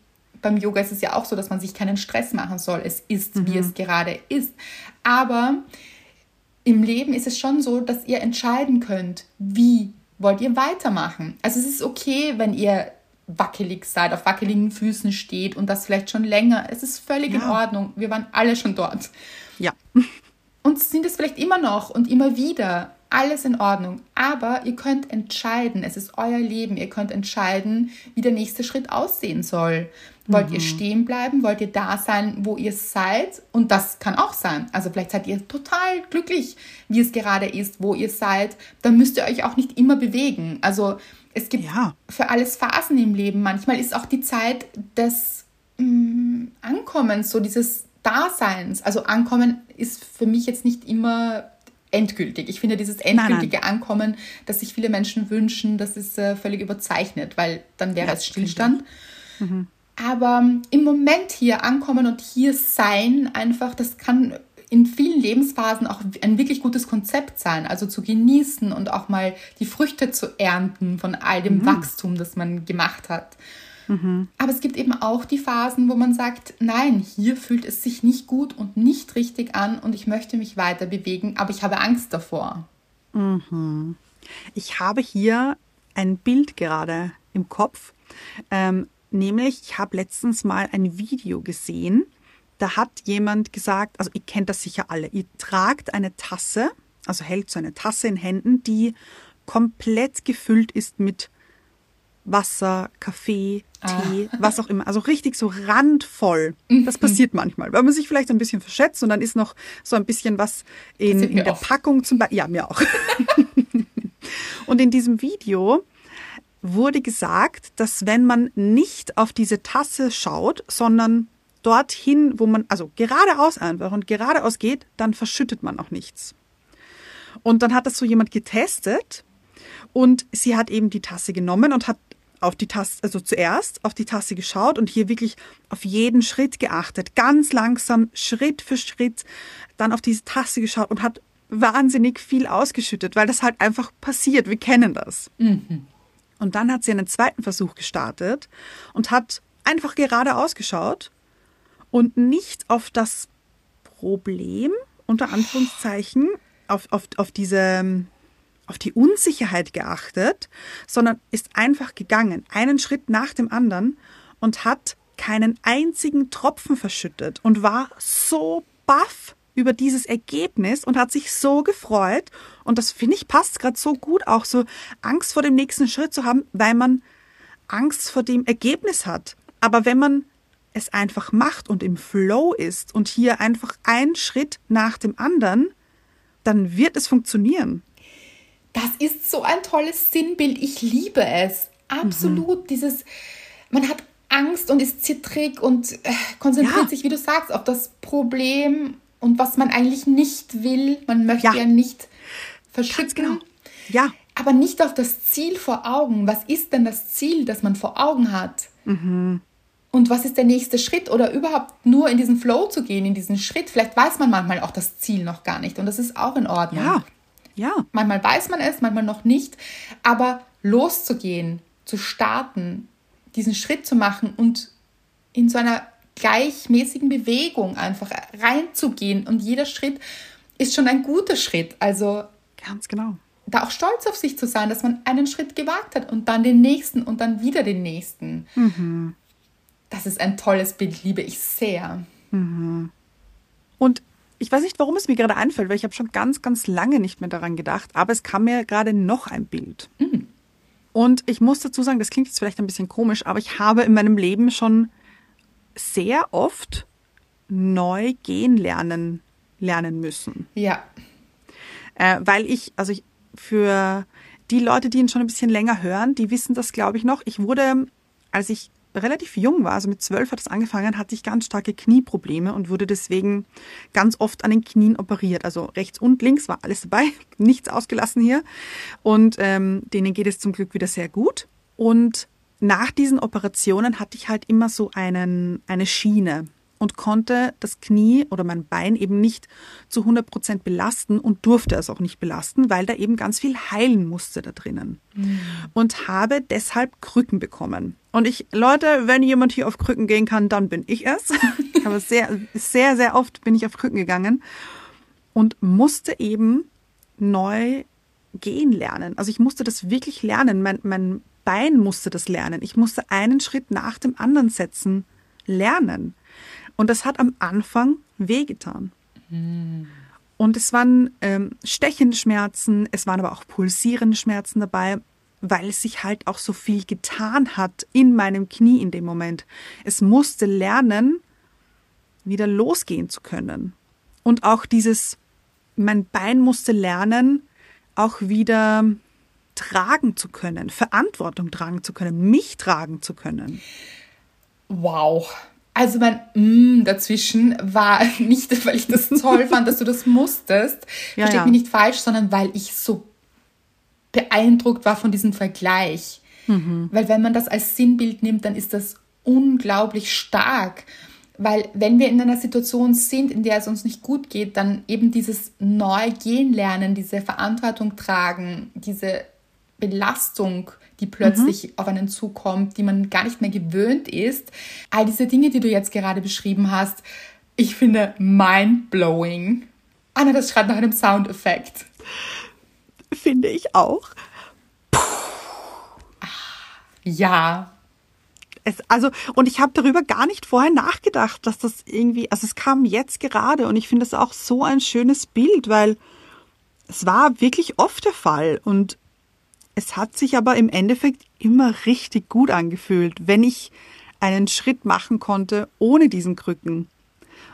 beim Yoga ist es ja auch so, dass man sich keinen Stress machen soll. Es ist, mhm. wie es gerade ist. Aber im Leben ist es schon so, dass ihr entscheiden könnt, wie wollt ihr weitermachen. Also es ist okay, wenn ihr wackelig seid, auf wackeligen Füßen steht und das vielleicht schon länger. Es ist völlig ja. in Ordnung. Wir waren alle schon dort. Ja. [LAUGHS] Und sind es vielleicht immer noch und immer wieder. Alles in Ordnung. Aber ihr könnt entscheiden. Es ist euer Leben. Ihr könnt entscheiden, wie der nächste Schritt aussehen soll. Wollt mhm. ihr stehen bleiben? Wollt ihr da sein, wo ihr seid? Und das kann auch sein. Also vielleicht seid ihr total glücklich, wie es gerade ist, wo ihr seid. Dann müsst ihr euch auch nicht immer bewegen. Also es gibt ja. für alles Phasen im Leben. Manchmal ist auch die Zeit des mh, mm, Ankommens, so dieses Daseins. Also Ankommen ist für mich jetzt nicht immer endgültig. Ich finde dieses endgültige nein, nein. Ankommen, das sich viele Menschen wünschen, das ist äh, völlig überzeichnet, weil dann wäre ja, es Stillstand. Mhm. Aber im Moment hier ankommen und hier sein, einfach, das kann in vielen Lebensphasen auch ein wirklich gutes Konzept sein. Also zu genießen und auch mal die Früchte zu ernten von all dem mhm. Wachstum, das man gemacht hat. Mhm. Aber es gibt eben auch die Phasen, wo man sagt, nein, hier fühlt es sich nicht gut und nicht richtig an und ich möchte mich weiter bewegen, aber ich habe Angst davor. Mhm. Ich habe hier ein Bild gerade im Kopf. Ähm, Nämlich, ich habe letztens mal ein Video gesehen, da hat jemand gesagt, also ihr kennt das sicher alle, ihr tragt eine Tasse, also hält so eine Tasse in Händen, die komplett gefüllt ist mit Wasser, Kaffee, Tee, ah. was auch immer. Also richtig so randvoll. Das passiert manchmal, weil man sich vielleicht ein bisschen verschätzt und dann ist noch so ein bisschen was in, in der oft. Packung zum Beispiel. Ja, mir auch. [LAUGHS] und in diesem Video wurde gesagt, dass wenn man nicht auf diese Tasse schaut, sondern dorthin, wo man, also geradeaus einfach und geradeaus geht, dann verschüttet man auch nichts. Und dann hat das so jemand getestet und sie hat eben die Tasse genommen und hat auf die Tasse, also zuerst auf die Tasse geschaut und hier wirklich auf jeden Schritt geachtet, ganz langsam, Schritt für Schritt, dann auf diese Tasse geschaut und hat wahnsinnig viel ausgeschüttet, weil das halt einfach passiert. Wir kennen das. Mhm. Und dann hat sie einen zweiten Versuch gestartet und hat einfach geradeaus geschaut und nicht auf das Problem, unter Anführungszeichen, auf, auf, auf diese auf die Unsicherheit geachtet, sondern ist einfach gegangen, einen Schritt nach dem anderen und hat keinen einzigen Tropfen verschüttet und war so baff über dieses Ergebnis und hat sich so gefreut. Und das finde ich passt gerade so gut, auch so Angst vor dem nächsten Schritt zu haben, weil man Angst vor dem Ergebnis hat. Aber wenn man es einfach macht und im Flow ist und hier einfach ein Schritt nach dem anderen, dann wird es funktionieren. Das ist so ein tolles Sinnbild. Ich liebe es. Absolut. Mhm. Dieses, man hat Angst und ist zittrig und äh, konzentriert ja. sich, wie du sagst, auf das Problem und was man eigentlich nicht will. Man möchte ja, ja nicht verschütten. Genau. Ja. Aber nicht auf das Ziel vor Augen. Was ist denn das Ziel, das man vor Augen hat? Mhm. Und was ist der nächste Schritt? Oder überhaupt nur in diesen Flow zu gehen, in diesen Schritt. Vielleicht weiß man manchmal auch das Ziel noch gar nicht. Und das ist auch in Ordnung. Ja. Ja. Manchmal weiß man es, manchmal noch nicht. Aber loszugehen, zu starten, diesen Schritt zu machen und in so einer gleichmäßigen Bewegung einfach reinzugehen. Und jeder Schritt ist schon ein guter Schritt. Also ganz genau. Da auch stolz auf sich zu sein, dass man einen Schritt gewagt hat und dann den nächsten und dann wieder den nächsten. Mhm. Das ist ein tolles Bild, liebe ich sehr. Mhm. Und ich weiß nicht, warum es mir gerade einfällt, weil ich habe schon ganz, ganz lange nicht mehr daran gedacht, aber es kam mir gerade noch ein Bild. Mhm. Und ich muss dazu sagen, das klingt jetzt vielleicht ein bisschen komisch, aber ich habe in meinem Leben schon sehr oft neu gehen lernen, lernen müssen. Ja. Äh, weil ich, also ich, für die Leute, die ihn schon ein bisschen länger hören, die wissen das, glaube ich, noch. Ich wurde, als ich relativ jung war, also mit zwölf hat es angefangen, hatte ich ganz starke Knieprobleme und wurde deswegen ganz oft an den Knien operiert. Also rechts und links war alles dabei, [LAUGHS] nichts ausgelassen hier. Und ähm, denen geht es zum Glück wieder sehr gut. Und nach diesen Operationen hatte ich halt immer so einen, eine Schiene und konnte das Knie oder mein Bein eben nicht zu 100 Prozent belasten und durfte es auch nicht belasten, weil da eben ganz viel heilen musste da drinnen. Mhm. Und habe deshalb Krücken bekommen. Und ich, Leute, wenn jemand hier auf Krücken gehen kann, dann bin ich es. [LAUGHS] Aber sehr, sehr, sehr oft bin ich auf Krücken gegangen und musste eben neu gehen lernen. Also ich musste das wirklich lernen. Mein, mein Bein musste das lernen. Ich musste einen Schritt nach dem anderen setzen, lernen. Und das hat am Anfang wehgetan. Und es waren ähm, stechende Schmerzen, es waren aber auch pulsierende Schmerzen dabei, weil sich halt auch so viel getan hat in meinem Knie in dem Moment. Es musste lernen, wieder losgehen zu können. Und auch dieses, mein Bein musste lernen, auch wieder tragen zu können, Verantwortung tragen zu können, mich tragen zu können. Wow. Also mein mm dazwischen war [LAUGHS] nicht, weil ich das toll fand, dass du das musstest, ja, versteht ja. mich nicht falsch, sondern weil ich so beeindruckt war von diesem Vergleich. Mhm. Weil wenn man das als Sinnbild nimmt, dann ist das unglaublich stark. Weil wenn wir in einer Situation sind, in der es uns nicht gut geht, dann eben dieses Neugehen lernen, diese Verantwortung tragen, diese Belastung die plötzlich mhm. auf einen zukommt, die man gar nicht mehr gewöhnt ist. All diese Dinge, die du jetzt gerade beschrieben hast, ich finde mind-blowing. Anna, das schreit nach einem Soundeffekt. Finde ich auch. Ja. Es, also, und ich habe darüber gar nicht vorher nachgedacht, dass das irgendwie, also es kam jetzt gerade und ich finde es auch so ein schönes Bild, weil es war wirklich oft der Fall und es hat sich aber im Endeffekt immer richtig gut angefühlt, wenn ich einen Schritt machen konnte ohne diesen Krücken.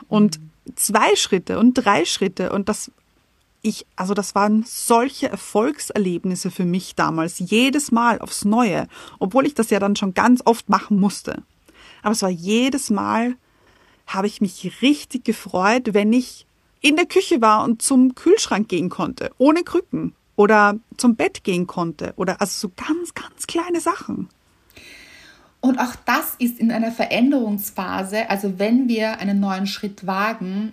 Und zwei Schritte und drei Schritte und das ich, also das waren solche Erfolgserlebnisse für mich damals, jedes Mal aufs Neue, obwohl ich das ja dann schon ganz oft machen musste. Aber es war jedes Mal, habe ich mich richtig gefreut, wenn ich in der Küche war und zum Kühlschrank gehen konnte, ohne Krücken oder zum Bett gehen konnte oder also so ganz, ganz kleine Sachen. Und auch das ist in einer Veränderungsphase, also wenn wir einen neuen Schritt wagen,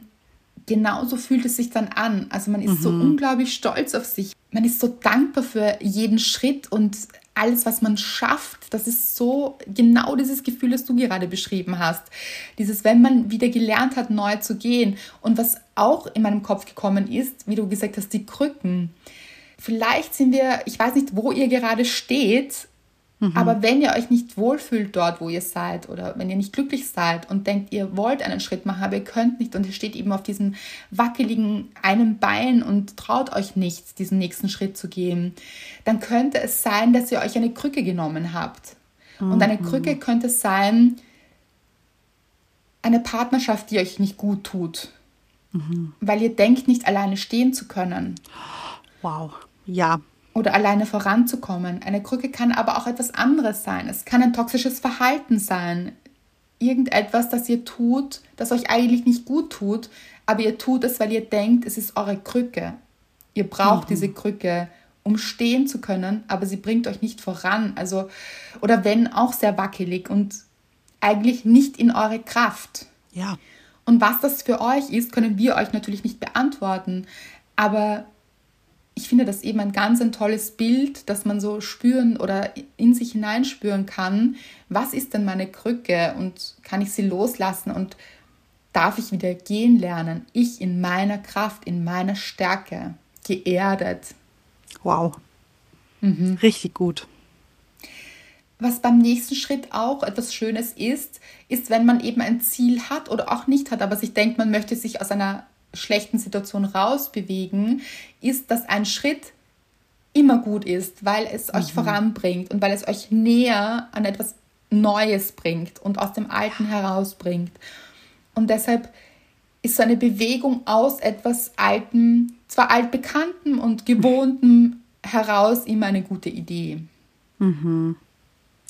genauso fühlt es sich dann an. Also man ist mhm. so unglaublich stolz auf sich. Man ist so dankbar für jeden Schritt und alles, was man schafft. Das ist so genau dieses Gefühl, das du gerade beschrieben hast. Dieses, wenn man wieder gelernt hat, neu zu gehen. Und was auch in meinem Kopf gekommen ist, wie du gesagt hast, die Krücken. Vielleicht sind wir, ich weiß nicht, wo ihr gerade steht, mhm. aber wenn ihr euch nicht wohlfühlt dort, wo ihr seid oder wenn ihr nicht glücklich seid und denkt, ihr wollt einen Schritt machen, aber ihr könnt nicht und ihr steht eben auf diesem wackeligen einem Bein und traut euch nicht, diesen nächsten Schritt zu gehen, dann könnte es sein, dass ihr euch eine Krücke genommen habt. Mhm. Und eine mhm. Krücke könnte sein, eine Partnerschaft, die euch nicht gut tut, mhm. weil ihr denkt, nicht alleine stehen zu können. Wow. Ja. Oder alleine voranzukommen. Eine Krücke kann aber auch etwas anderes sein. Es kann ein toxisches Verhalten sein. Irgendetwas, das ihr tut, das euch eigentlich nicht gut tut, aber ihr tut es, weil ihr denkt, es ist eure Krücke. Ihr braucht mhm. diese Krücke, um stehen zu können, aber sie bringt euch nicht voran. Also, oder wenn auch sehr wackelig und eigentlich nicht in eure Kraft. Ja. Und was das für euch ist, können wir euch natürlich nicht beantworten. Aber ich finde das eben ein ganz ein tolles Bild, dass man so spüren oder in sich hineinspüren kann, was ist denn meine Krücke und kann ich sie loslassen und darf ich wieder gehen lernen, ich in meiner Kraft, in meiner Stärke, geerdet. Wow. Mhm. Richtig gut. Was beim nächsten Schritt auch etwas Schönes ist, ist, wenn man eben ein Ziel hat oder auch nicht hat, aber sich denkt, man möchte sich aus einer schlechten Situation rausbewegen, ist, dass ein Schritt immer gut ist, weil es euch mhm. voranbringt und weil es euch näher an etwas Neues bringt und aus dem Alten herausbringt. Und deshalb ist so eine Bewegung aus etwas Altem, zwar altbekanntem und gewohntem [LAUGHS] heraus immer eine gute Idee. Mhm.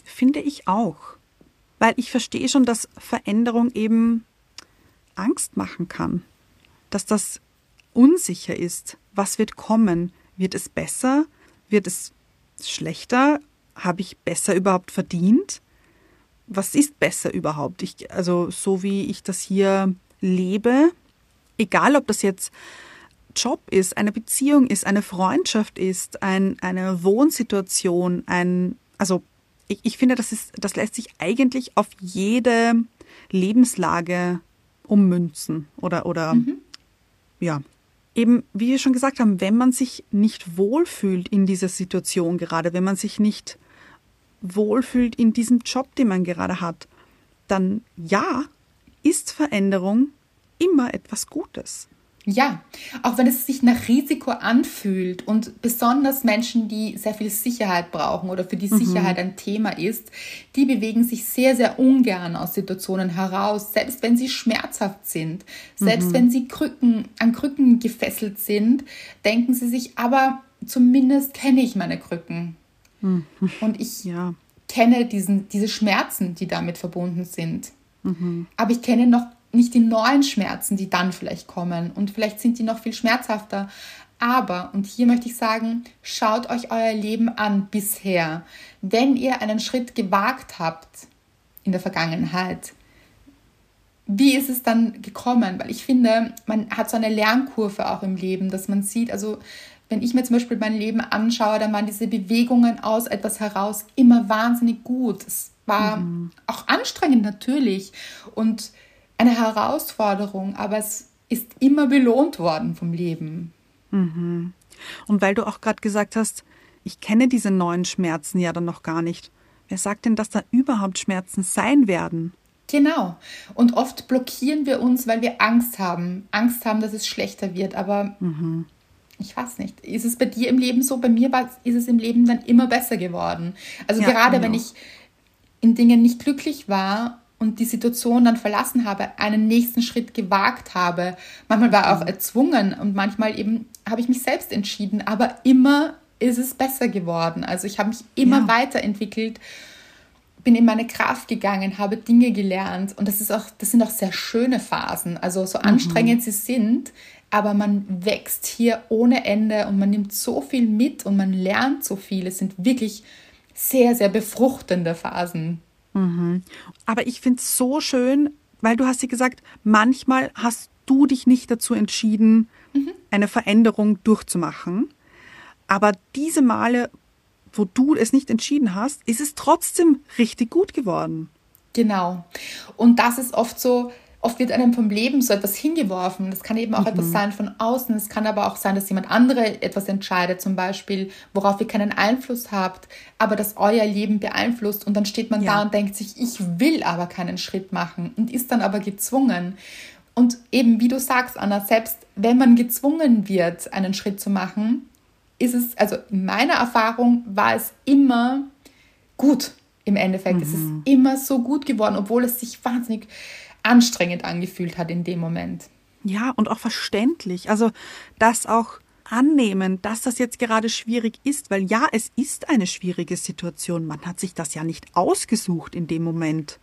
Finde ich auch. weil ich verstehe schon, dass Veränderung eben Angst machen kann, dass das unsicher ist. Was wird kommen? Wird es besser? Wird es schlechter? Habe ich besser überhaupt verdient? Was ist besser überhaupt? Ich, also so wie ich das hier lebe, egal ob das jetzt Job ist, eine Beziehung ist, eine Freundschaft ist, ein, eine Wohnsituation, ein, also ich, ich finde, das, ist, das lässt sich eigentlich auf jede Lebenslage ummünzen oder, oder mhm. Ja. Eben, wie wir schon gesagt haben, wenn man sich nicht wohlfühlt in dieser Situation gerade, wenn man sich nicht wohlfühlt in diesem Job, den man gerade hat, dann ja, ist Veränderung immer etwas Gutes. Ja, auch wenn es sich nach Risiko anfühlt und besonders Menschen, die sehr viel Sicherheit brauchen oder für die mhm. Sicherheit ein Thema ist, die bewegen sich sehr, sehr ungern aus Situationen heraus, selbst wenn sie schmerzhaft sind, selbst mhm. wenn sie Krücken, an Krücken gefesselt sind, denken sie sich, aber zumindest kenne ich meine Krücken. Mhm. Und ich [LAUGHS] ja. kenne diesen, diese Schmerzen, die damit verbunden sind. Mhm. Aber ich kenne noch nicht die neuen Schmerzen, die dann vielleicht kommen. Und vielleicht sind die noch viel schmerzhafter. Aber, und hier möchte ich sagen, schaut euch euer Leben an bisher. Wenn ihr einen Schritt gewagt habt in der Vergangenheit, wie ist es dann gekommen? Weil ich finde, man hat so eine Lernkurve auch im Leben, dass man sieht, also wenn ich mir zum Beispiel mein Leben anschaue, dann waren diese Bewegungen aus etwas heraus immer wahnsinnig gut. Es war mhm. auch anstrengend natürlich. Und eine Herausforderung, aber es ist immer belohnt worden vom Leben. Mhm. Und weil du auch gerade gesagt hast, ich kenne diese neuen Schmerzen ja dann noch gar nicht. Wer sagt denn, dass da überhaupt Schmerzen sein werden? Genau. Und oft blockieren wir uns, weil wir Angst haben. Angst haben, dass es schlechter wird. Aber mhm. ich weiß nicht. Ist es bei dir im Leben so? Bei mir ist es im Leben dann immer besser geworden. Also ja, gerade genau. wenn ich in Dingen nicht glücklich war und die Situation dann verlassen habe, einen nächsten Schritt gewagt habe. Manchmal war auch mhm. erzwungen und manchmal eben habe ich mich selbst entschieden, aber immer ist es besser geworden. Also ich habe mich immer ja. weiterentwickelt, bin in meine Kraft gegangen, habe Dinge gelernt und das ist auch, das sind auch sehr schöne Phasen. Also so mhm. anstrengend sie sind, aber man wächst hier ohne Ende und man nimmt so viel mit und man lernt so viel. Es sind wirklich sehr, sehr befruchtende Phasen. Mhm. Aber ich finde es so schön, weil du hast ja gesagt, manchmal hast du dich nicht dazu entschieden, mhm. eine Veränderung durchzumachen. Aber diese Male, wo du es nicht entschieden hast, ist es trotzdem richtig gut geworden. Genau. Und das ist oft so, oft wird einem vom Leben so etwas hingeworfen. Das kann eben auch mhm. etwas sein von außen. Es kann aber auch sein, dass jemand andere etwas entscheidet, zum Beispiel, worauf ihr keinen Einfluss habt, aber das euer Leben beeinflusst. Und dann steht man ja. da und denkt sich, ich will aber keinen Schritt machen und ist dann aber gezwungen. Und eben, wie du sagst, Anna, selbst wenn man gezwungen wird, einen Schritt zu machen, ist es, also in meiner Erfahrung war es immer gut im Endeffekt. Mhm. Es ist mhm. immer so gut geworden, obwohl es sich wahnsinnig anstrengend angefühlt hat in dem Moment. Ja, und auch verständlich. Also das auch annehmen, dass das jetzt gerade schwierig ist, weil ja, es ist eine schwierige Situation. Man hat sich das ja nicht ausgesucht in dem Moment.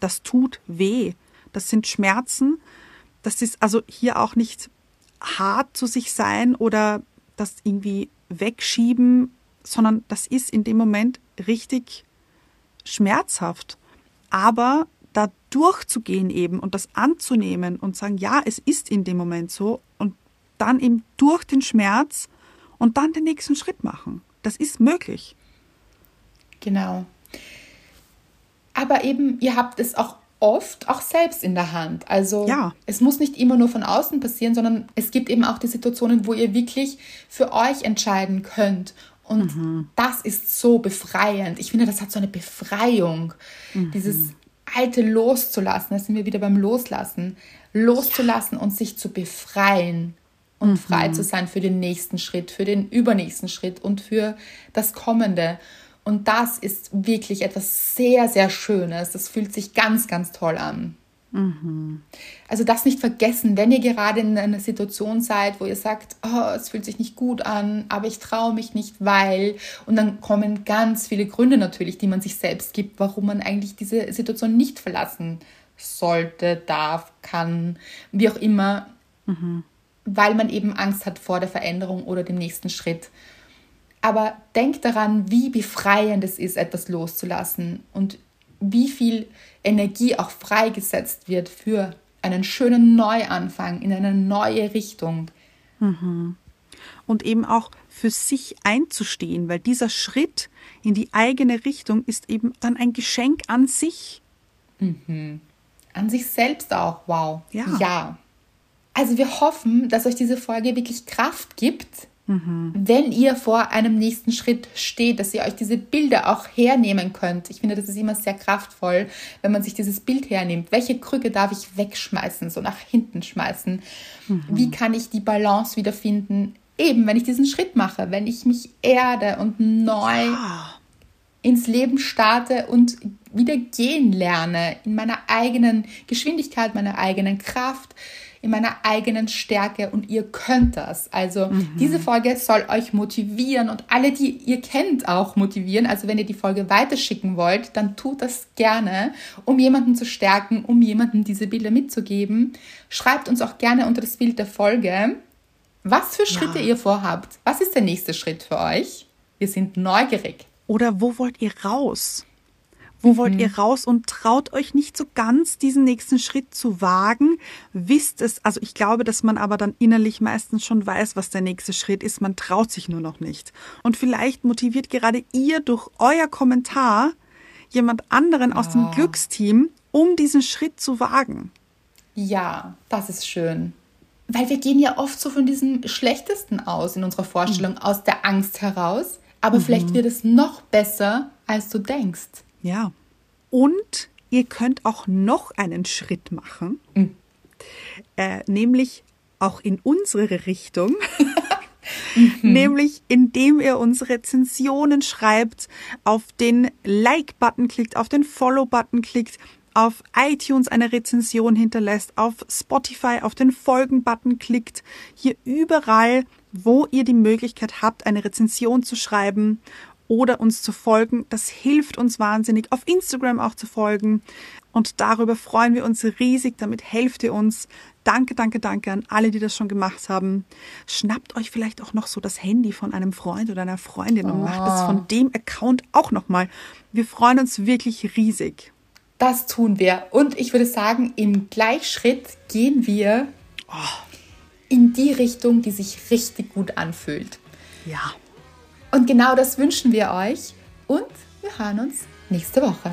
Das tut weh. Das sind Schmerzen. Das ist also hier auch nicht hart zu sich sein oder das irgendwie wegschieben, sondern das ist in dem Moment richtig schmerzhaft. Aber durchzugehen eben und das anzunehmen und sagen, ja, es ist in dem Moment so und dann eben durch den Schmerz und dann den nächsten Schritt machen. Das ist möglich. Genau. Aber eben, ihr habt es auch oft auch selbst in der Hand. Also ja. es muss nicht immer nur von außen passieren, sondern es gibt eben auch die Situationen, wo ihr wirklich für euch entscheiden könnt. Und mhm. das ist so befreiend. Ich finde, das hat so eine Befreiung. Mhm. Dieses Alte loszulassen, da sind wir wieder beim Loslassen, loszulassen und sich zu befreien und mhm. frei zu sein für den nächsten Schritt, für den übernächsten Schritt und für das Kommende. Und das ist wirklich etwas sehr, sehr Schönes. Das fühlt sich ganz, ganz toll an. Also das nicht vergessen, wenn ihr gerade in einer Situation seid, wo ihr sagt, oh, es fühlt sich nicht gut an, aber ich traue mich nicht, weil. Und dann kommen ganz viele Gründe natürlich, die man sich selbst gibt, warum man eigentlich diese Situation nicht verlassen sollte, darf, kann, wie auch immer, mhm. weil man eben Angst hat vor der Veränderung oder dem nächsten Schritt. Aber denkt daran, wie befreiend es ist, etwas loszulassen und wie viel Energie auch freigesetzt wird für einen schönen Neuanfang in eine neue Richtung. Mhm. Und eben auch für sich einzustehen, weil dieser Schritt in die eigene Richtung ist eben dann ein Geschenk an sich. Mhm. An sich selbst auch, wow. Ja. ja. Also wir hoffen, dass euch diese Folge wirklich Kraft gibt, Mhm. Wenn ihr vor einem nächsten Schritt steht, dass ihr euch diese Bilder auch hernehmen könnt. Ich finde, das ist immer sehr kraftvoll, wenn man sich dieses Bild hernimmt. Welche Krücke darf ich wegschmeißen, so nach hinten schmeißen? Mhm. Wie kann ich die Balance wiederfinden? Eben, wenn ich diesen Schritt mache, wenn ich mich erde und neu ja. ins Leben starte und wieder gehen lerne, in meiner eigenen Geschwindigkeit, meiner eigenen Kraft in meiner eigenen Stärke und ihr könnt das. Also mhm. diese Folge soll euch motivieren und alle, die ihr kennt, auch motivieren. Also wenn ihr die Folge weiterschicken wollt, dann tut das gerne, um jemanden zu stärken, um jemanden diese Bilder mitzugeben. Schreibt uns auch gerne unter das Bild der Folge, was für Schritte ja. ihr vorhabt. Was ist der nächste Schritt für euch? Wir sind neugierig. Oder wo wollt ihr raus? Wo wollt ihr mhm. raus und traut euch nicht so ganz, diesen nächsten Schritt zu wagen? Wisst es, also ich glaube, dass man aber dann innerlich meistens schon weiß, was der nächste Schritt ist. Man traut sich nur noch nicht. Und vielleicht motiviert gerade ihr durch euer Kommentar jemand anderen aus dem ah. Glücksteam, um diesen Schritt zu wagen. Ja, das ist schön. Weil wir gehen ja oft so von diesem Schlechtesten aus in unserer Vorstellung, mhm. aus der Angst heraus. Aber mhm. vielleicht wird es noch besser, als du denkst. Ja. Und ihr könnt auch noch einen Schritt machen, mhm. äh, nämlich auch in unsere Richtung. [LAUGHS] mhm. Nämlich indem ihr uns Rezensionen schreibt, auf den Like-Button klickt, auf den Follow-Button klickt, auf iTunes eine Rezension hinterlässt, auf Spotify auf den Folgen-Button klickt, hier überall, wo ihr die Möglichkeit habt, eine Rezension zu schreiben oder uns zu folgen. Das hilft uns wahnsinnig, auf Instagram auch zu folgen. Und darüber freuen wir uns riesig. Damit helft ihr uns. Danke, danke, danke an alle, die das schon gemacht haben. Schnappt euch vielleicht auch noch so das Handy von einem Freund oder einer Freundin und macht es von dem Account auch nochmal. Wir freuen uns wirklich riesig. Das tun wir. Und ich würde sagen, im Gleichschritt gehen wir oh. in die Richtung, die sich richtig gut anfühlt. Ja. Und genau das wünschen wir euch und wir hören uns nächste Woche.